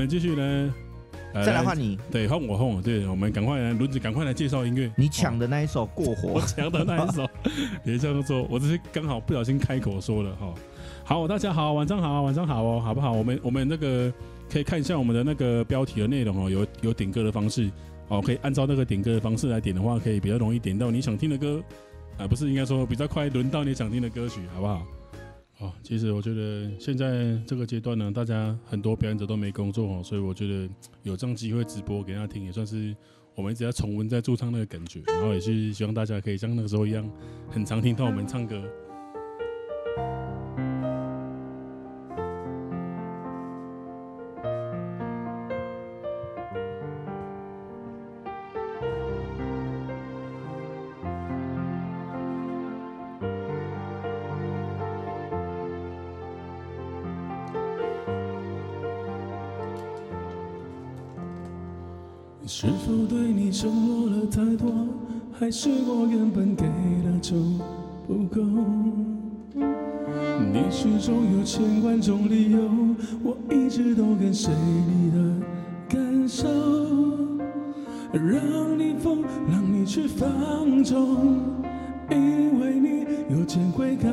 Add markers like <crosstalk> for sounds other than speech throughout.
们继续呢，再来换你，对，换我换我，对，我们赶快来轮子，赶快来介绍音乐。你抢的那一首过火，<laughs> 我抢的那一首，别这样说，我只是刚好不小心开口说了哈。好，大家好，晚上好，晚上好哦，好不好？我们我们那个可以看一下我们的那个标题的内容哦，有有点歌的方式哦，可以按照那个点歌的方式来点的话，可以比较容易点到你想听的歌啊，不是应该说比较快轮到你想听的歌曲，好不好？哦，其实我觉得现在这个阶段呢，大家很多表演者都没工作哦，所以我觉得有这样机会直播给大家听，也算是我们一直在重温在驻唱那个感觉，然后也是希望大家可以像那个时候一样，很常听到我们唱歌。是否对你承诺了太多，还是我原本给的就不够？你始终有千万种理由，我一直都跟随你的感受，让你疯，让你去放纵，因为你有件会感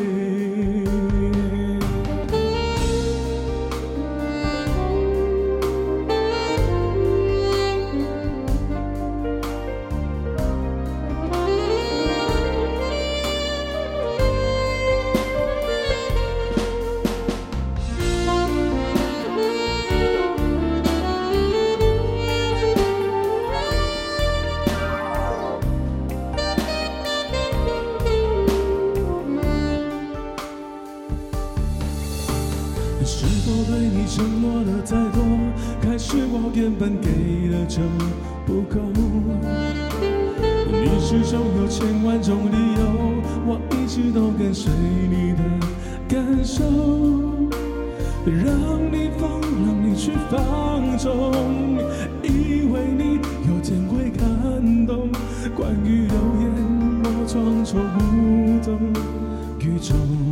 陷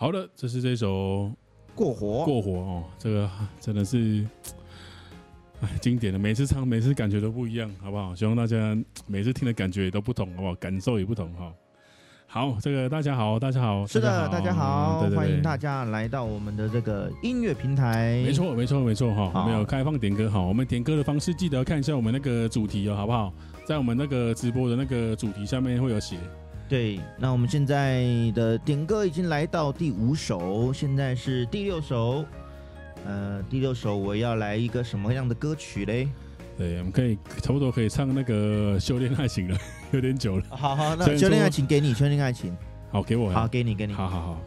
好的，这是这首过火过火哦，这个真的是哎经典的，每次唱每次感觉都不一样，好不好？希望大家每次听的感觉也都不同，好不好？感受也不同哈。好，这个大家好，大家好，是的，大家好，欢迎大家来到我们的这个音乐平台。没错，没错，没错哈，好我们有开放点歌哈，我们点歌的方式记得看一下我们那个主题哦，好不好？在我们那个直播的那个主题下面会有写。对，那我们现在的点歌已经来到第五首，现在是第六首。呃，第六首我要来一个什么样的歌曲嘞？对，我们可以差不多可以唱那个《修炼爱情》了，<laughs> 有点久了。好好，那《修炼爱情》给你，《修炼爱情》好给我。好，给你，给你。好好好，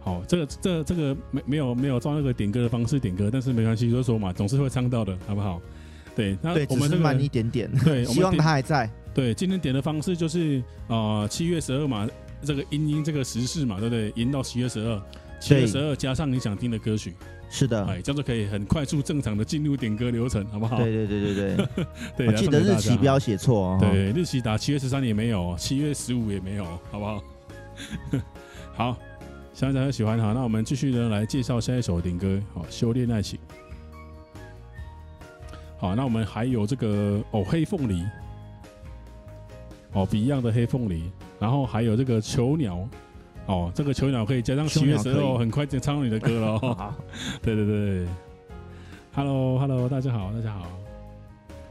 好，这个这个、这个没没有没有照那个点歌的方式点歌，但是没关系，就是说嘛，总是会唱到的，好不好？对，那我们、这个、只是慢一点点。对，希望他还在。对，今天点的方式就是啊，七月十二嘛，这个音音这个时事嘛，对不对？延到七月十二，七月十二加上你想听的歌曲，是的，哎，这样就可以很快速正常的进入点歌流程，好不好？对对对对对，<laughs> 对，我记得日期不要写错哦。对，日期打七月十三也没有，七月十五也没有，好不好？<laughs> 好，希望大家喜欢哈。那我们继续呢来介绍下一首点歌，好，修炼爱情。好，那我们还有这个哦，黑凤梨。哦，Beyond 的黑凤梨，然后还有这个囚鸟，哦，这个囚鸟可以加上七月十二，很快就唱到你的歌了。<laughs> <laughs> 哦。对对对，Hello Hello，大家好，大家好，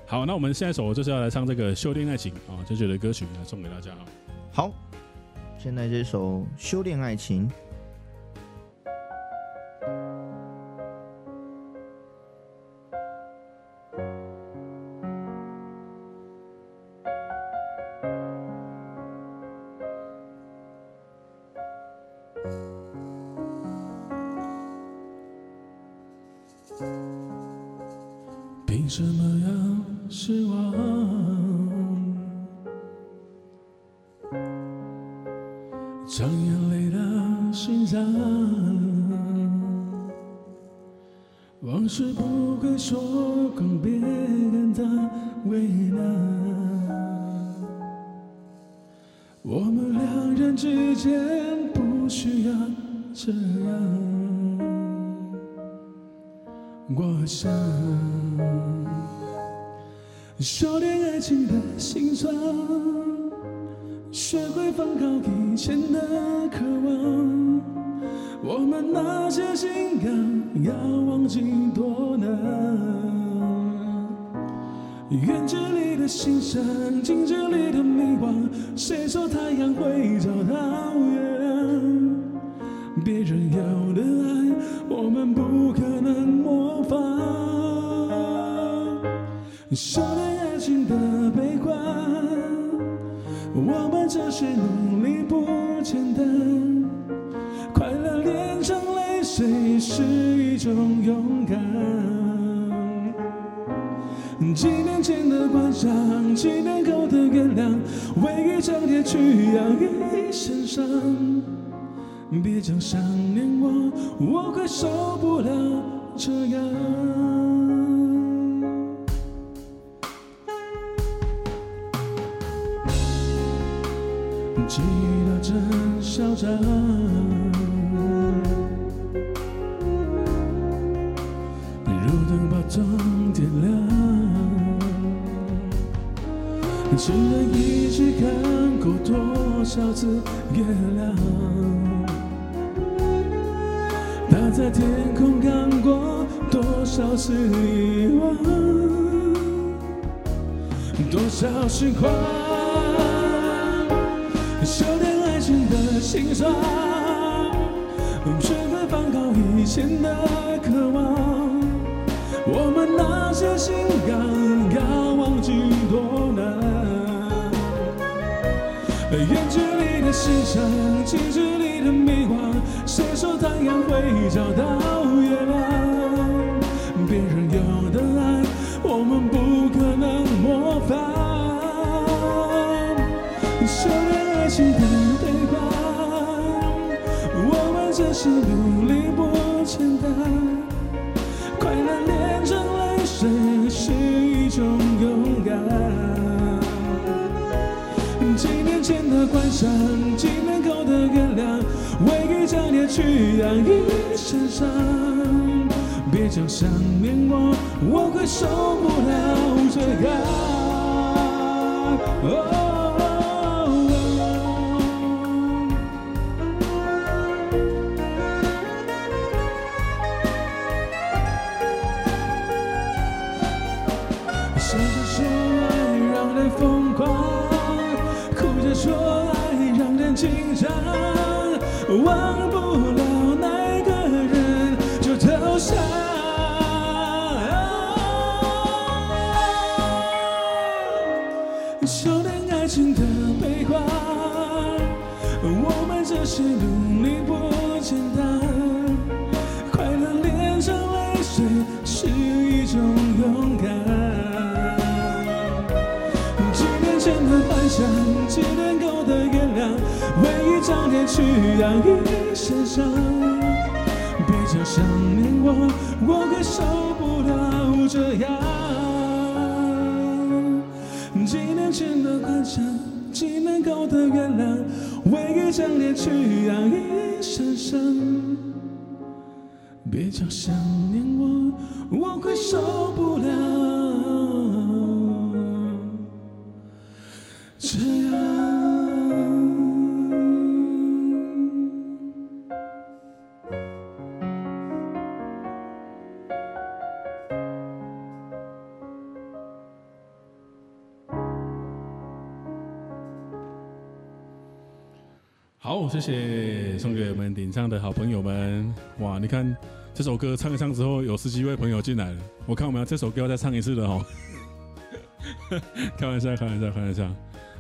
好，那我们下一首就是要来唱这个《修炼爱情》啊，九九的歌曲来送给大家。好，现在这首《修炼爱情》。我想修炼爱情的心酸，学会放高以前的渴望。我们那些信仰要忘记多难。远距离的欣赏，近距离的迷惘。谁说太阳会找到月亮？别人要的爱，我们不可能模仿。修炼爱情的悲观，我们这些努力不简单。快乐炼成泪水是一种勇敢。几年前的幻想，几年后的原谅，为一张脸去养一身伤。别讲想念我，我快受不了这样。记得真嚣张，如灯把灯点亮，只能一起看过多少次月亮。在天空看过多少次遗忘，多少时光，修炼爱情的心酸，学会放高以前的渴望。我们那些信仰要忘记多难，远距离。的欣赏，近距离的迷惘。谁说太阳会找到月亮？别人有的爱，我们不可能模仿。修炼爱情的悲欢，我们只是努力不简单。关上，几年后的原谅，为一张脸去养一身伤。别讲想念我，我会受不了这样。哦脸去养一身伤，别讲想念我，我会受不了这样。几年前的幻想，几年后的原谅，为一张脸去养一身伤，别讲想念我，我会受不了谢谢送给我们顶上的好朋友们。哇，你看这首歌唱一唱之后，有十几位朋友进来了。我看我们要这首歌要再唱一次了哦。开玩笑，开玩笑，开玩笑。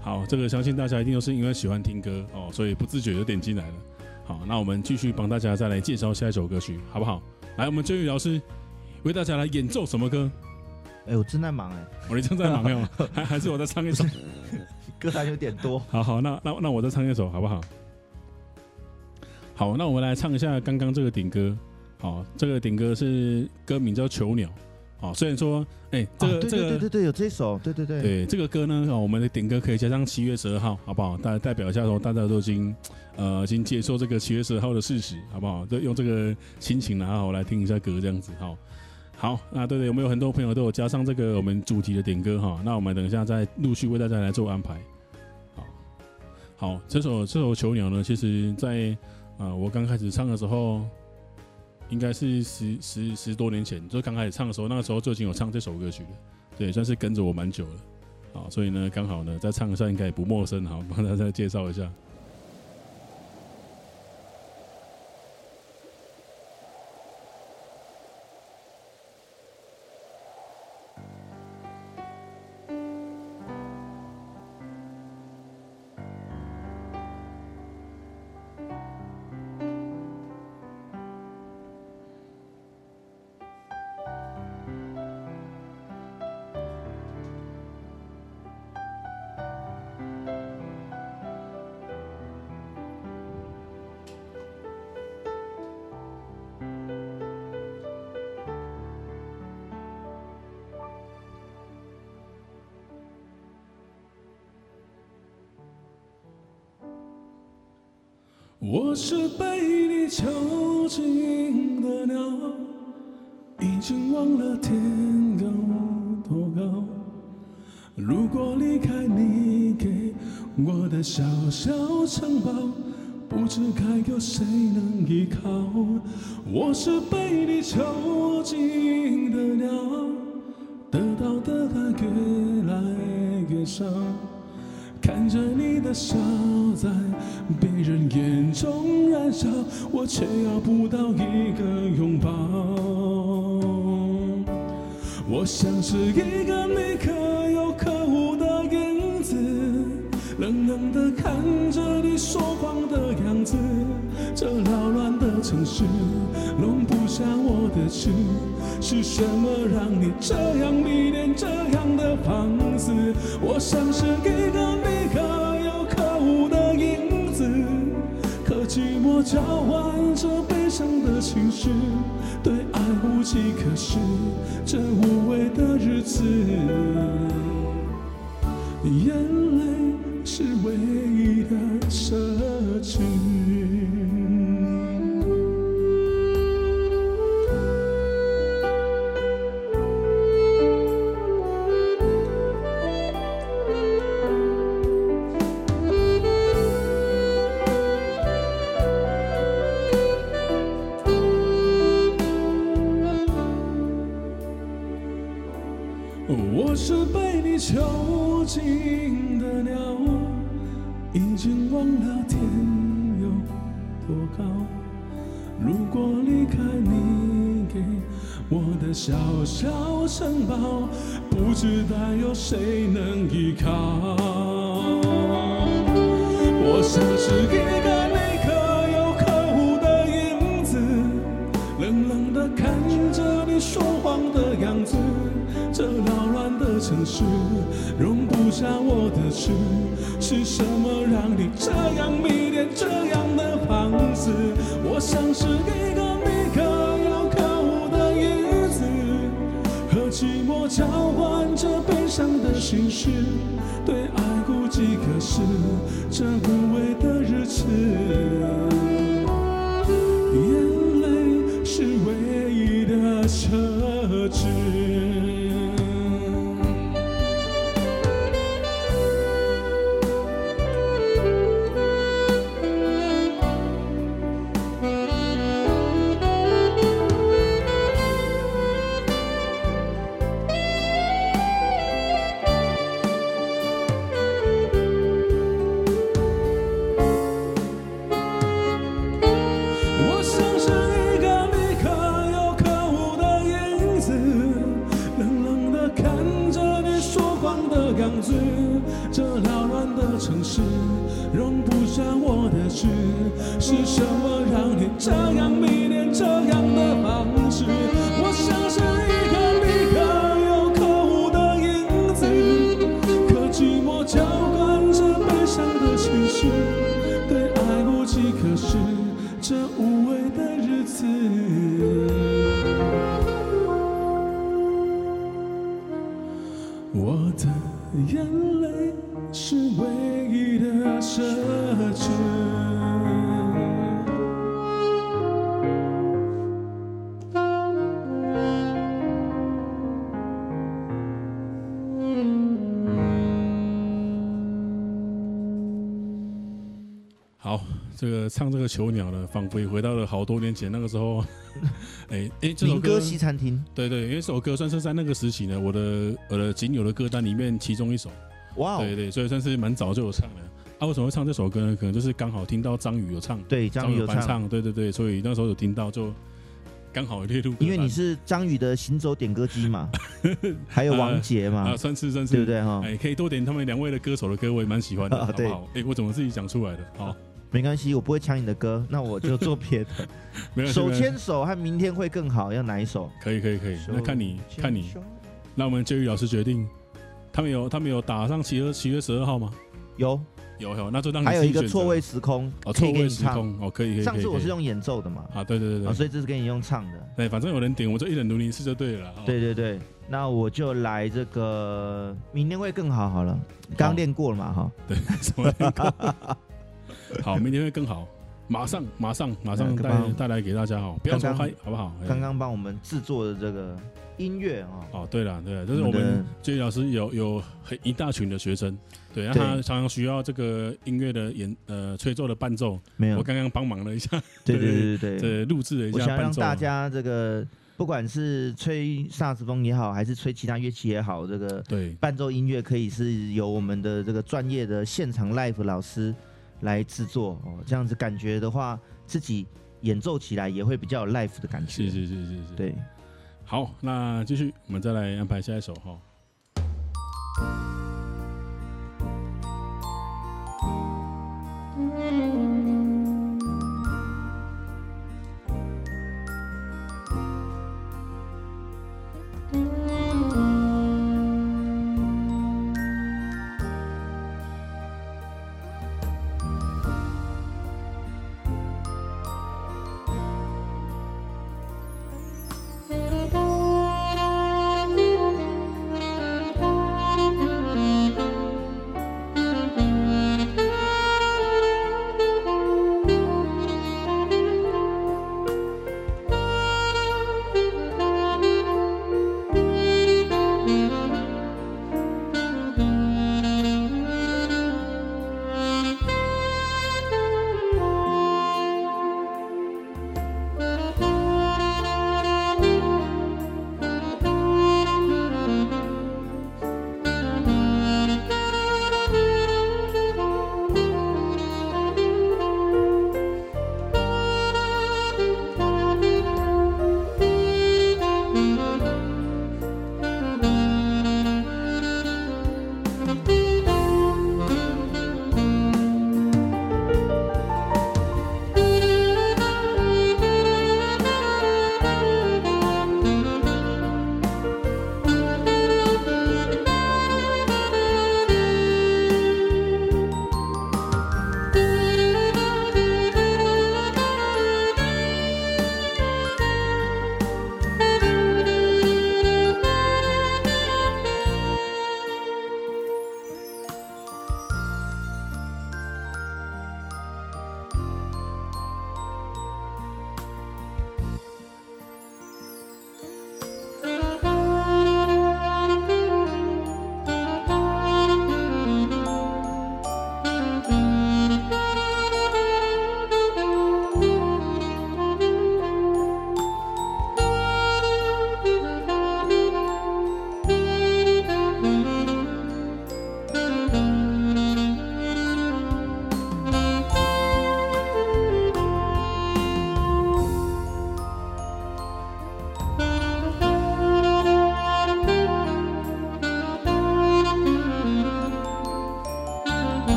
好，这个相信大家一定都是因为喜欢听歌哦，所以不自觉就点进来了。好，那我们继续帮大家再来介绍下一首歌曲，好不好？来，我们娟宇老师为大家来演奏什么歌？哎，我正在忙哎。我你正在忙哟，还还是我再唱一首？歌还有点多。好好，那那那我再唱一首，好不好？好，那我们来唱一下刚刚这个顶歌。好，这个顶歌是歌名叫《囚鸟》。好，虽然说，哎、欸，这个、啊、对对对对，对，有这首，对对对，对这个歌呢，我们的顶歌可以加上七月十二号，好不好？大家代表一下说，大家都已经呃已经接受这个七月十二号的事实，好不好？就用这个心情然后来听一下歌，这样子。好，好，那对对，有没有很多朋友都有加上这个我们主题的点歌哈？那我们等一下再陆续为大家来做安排。好，好，这首这首《囚鸟》呢，其实在。啊，我刚开始唱的时候，应该是十十十多年前，就刚开始唱的时候，那个时候就已经有唱这首歌曲了，对，算是跟着我蛮久了，啊，所以呢，刚好呢，再唱一下应该也不陌生，好，帮大家介绍一下。我是被你囚禁的鸟，已经忘了天高多高。如果离开你给我的小小城堡，不知该有谁能依靠。我是被你囚禁的鸟，得到的爱越来越少。看着你的笑在别人眼中燃烧我却要不到一个拥抱。我像是一个你可有可无的影子冷冷的看着你说谎的样子这撩乱的城市。下我的痴。是什么让你这样迷恋这样的放肆？我像是一个你可有可无的影子，可寂寞交换着悲伤的情绪，对爱无计可施，这无味的日子，眼泪是唯一的奢侈。小城堡，不知道有谁能依靠。我像是一个你可有可无的影子，冷冷的看着你说谎的样子。这扰乱的城市容不下我的痴，是什么让你这样迷恋这样的房子？我像是一个交换着悲伤的心事，对爱无计可是，这无味的日子，这个唱这个囚鸟的，仿佛也回到了好多年前那个时候。<laughs> 哎哎，这首歌，歌西餐厅，对对，因为这首歌算是在那个时期呢，我的我的仅有的歌单里面其中一首。哇、wow，对对，所以算是蛮早就有唱的。啊，为什么会唱这首歌呢？可能就是刚好听到张宇有唱，对，张宇有唱，唱，对对对，所以那时候有听到，就刚好列入。因为你是张宇的行走点歌机嘛，<laughs> 还有王杰嘛，啊，算是算是，对不对哈？哎，可以多点他们两位的歌手的歌，我也蛮喜欢的，好不好？哎，我怎么自己讲出来的？好。没关系，我不会抢你的歌，那我就做别的。<laughs> 没有手牵手和明天会更好，要哪一首？可以可以可以，那看你看你。那我们教育老师决定，他们有他们有打上七月七月十二号吗？有有有，那就当还有一个错位时空哦，错位时空哦，可以可以。上次我是用演奏的嘛？啊，对对对对，所以这是给你用唱的。对，反正有人点，我就一人努力一次就对了。对对对，那我就来这个明天会更好好了，刚练过了嘛哈？对，什么？<laughs> <laughs> 好，明天会更好。马上，马上，马上带带来给大家哦，不要走开，好不好？刚刚帮我们制作的这个音乐啊，哦，对了，对了，就是我们这位老师有有很一大群的学生，对，让他常常需要这个音乐的演呃吹奏的伴奏，没有，我刚刚帮忙了一下，对对对 <laughs> 对对，录制了一下，我想让大家这个不管是吹萨克斯风也好，还是吹其他乐器也好，这个对。伴奏音乐可以是由我们的这个专业的现场 live 老师。来制作哦，这样子感觉的话，自己演奏起来也会比较有 life 的感觉。是是是是是，对。好，那继续，我们再来安排下一首哈。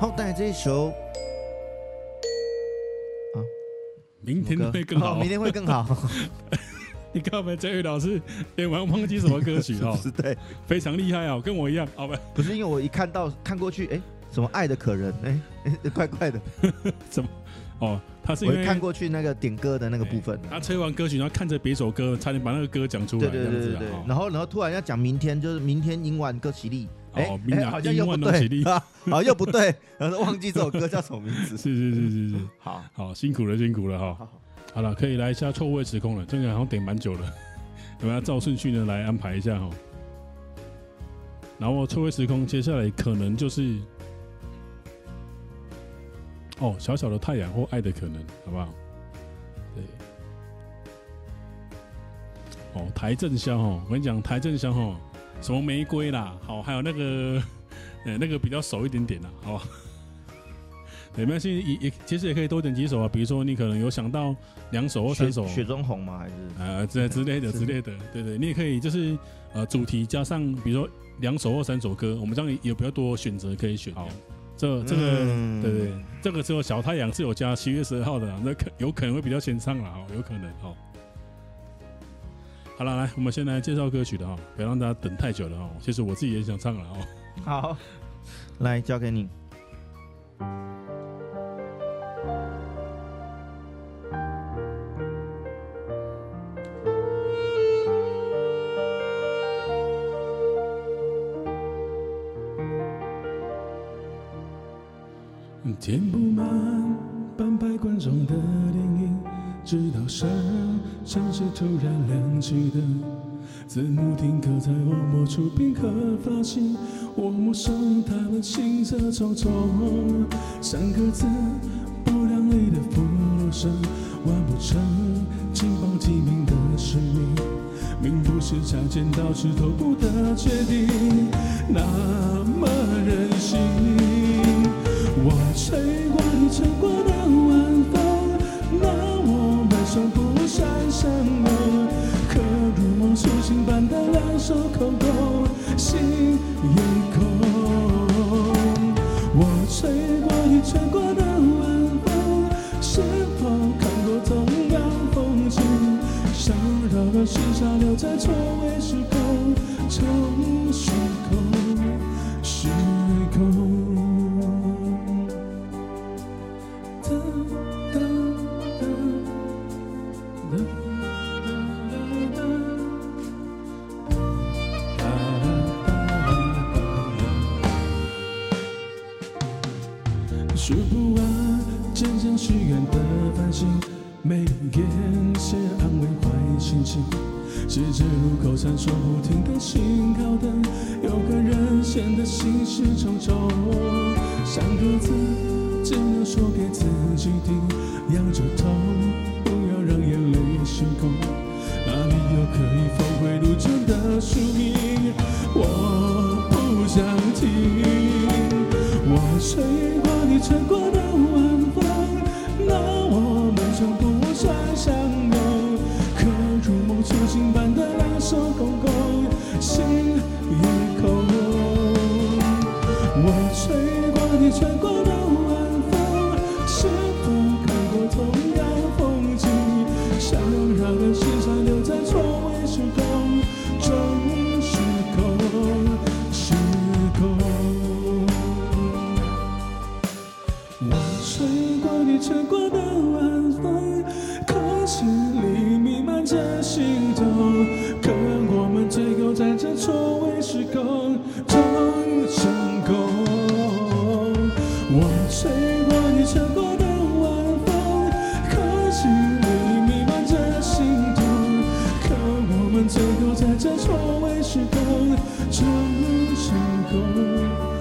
好，带来这一首。啊，明天会更好，哦、明天会更好。<laughs> 你看我们这位老师演完忘记什么歌曲哦？<laughs> 是对，非常厉害哦，跟我一样，好吧？不是因为我一看到看过去，哎、欸，什么爱的可人，哎、欸，怪怪的，<laughs> 怎么？哦，他是因为看过去那个点歌的那个部分，他吹完歌曲，然后看着别首歌，差点把那个歌讲出来，对对对对对。然后然后突然要讲明天，就是明天英晚歌起立，哎，好像又不对，<laughs> 好又不对，然后忘记这首歌叫什么名字。是是是是是，好好辛苦了辛苦了哈。好了，可以来一下错位时空了，这个好像点蛮久了，<laughs> 我们要照顺序呢来安排一下哈。然后错位时空接下来可能就是。哦，小小的太阳或爱的可能，好不好？对。哦，台正宵哦，我跟你讲，台正宵哦，什么玫瑰啦，好，还有那个，<laughs> 呃，那个比较熟一点点啦，好吧？<laughs> 对，没关系，也也其实也可以多点几首啊，比如说你可能有想到两首或三首，雪中红吗？还是呃之 <laughs> 之类的之类的，对对，你也可以就是呃主题加上，比如说两首或三首歌，我们这样有比较多选择可以选。好。这这个、嗯、对对，这个时候小太阳是有加七月十二号的，那可有可能会比较先上了哈，有可能哈。好了，来，我们先来介绍歌曲的哈，不要让大家等太久了哈。其实我自己也想唱了哦。好，<laughs> 来交给你。填不满半排观众的直到山城市突然亮起灯，字幕定格在我摸出片刻发型，我目送他们行色匆匆，三个字不量力的俘虏生，完不成金榜题名的使命，命不是擦剪刀石头布的决定，那么任性。在错。我吹过你吹过的晚风，那我们就不算相拥。可如梦初醒般的两手空最后在这错位时空中成空。